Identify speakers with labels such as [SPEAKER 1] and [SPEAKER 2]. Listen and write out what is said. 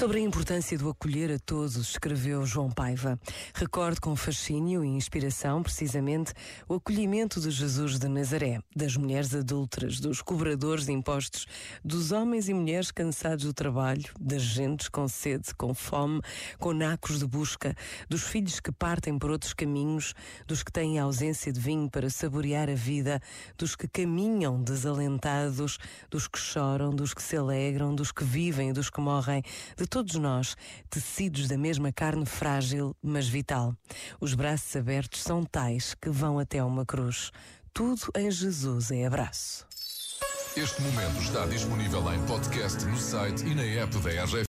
[SPEAKER 1] Sobre a importância do acolher a todos, escreveu João Paiva. Recordo com fascínio e inspiração, precisamente, o acolhimento de Jesus de Nazaré, das mulheres adúlteras, dos cobradores de impostos, dos homens e mulheres cansados do trabalho, das gentes com sede, com fome, com nacos de busca, dos filhos que partem por outros caminhos, dos que têm ausência de vinho para saborear a vida, dos que caminham desalentados, dos que choram, dos que se alegram, dos que vivem e dos que morrem, de todos nós, tecidos da mesma carne frágil, mas vital. Os braços abertos são tais que vão até uma cruz. Tudo em Jesus é abraço.
[SPEAKER 2] Este momento está disponível em podcast no site e na app da RGF.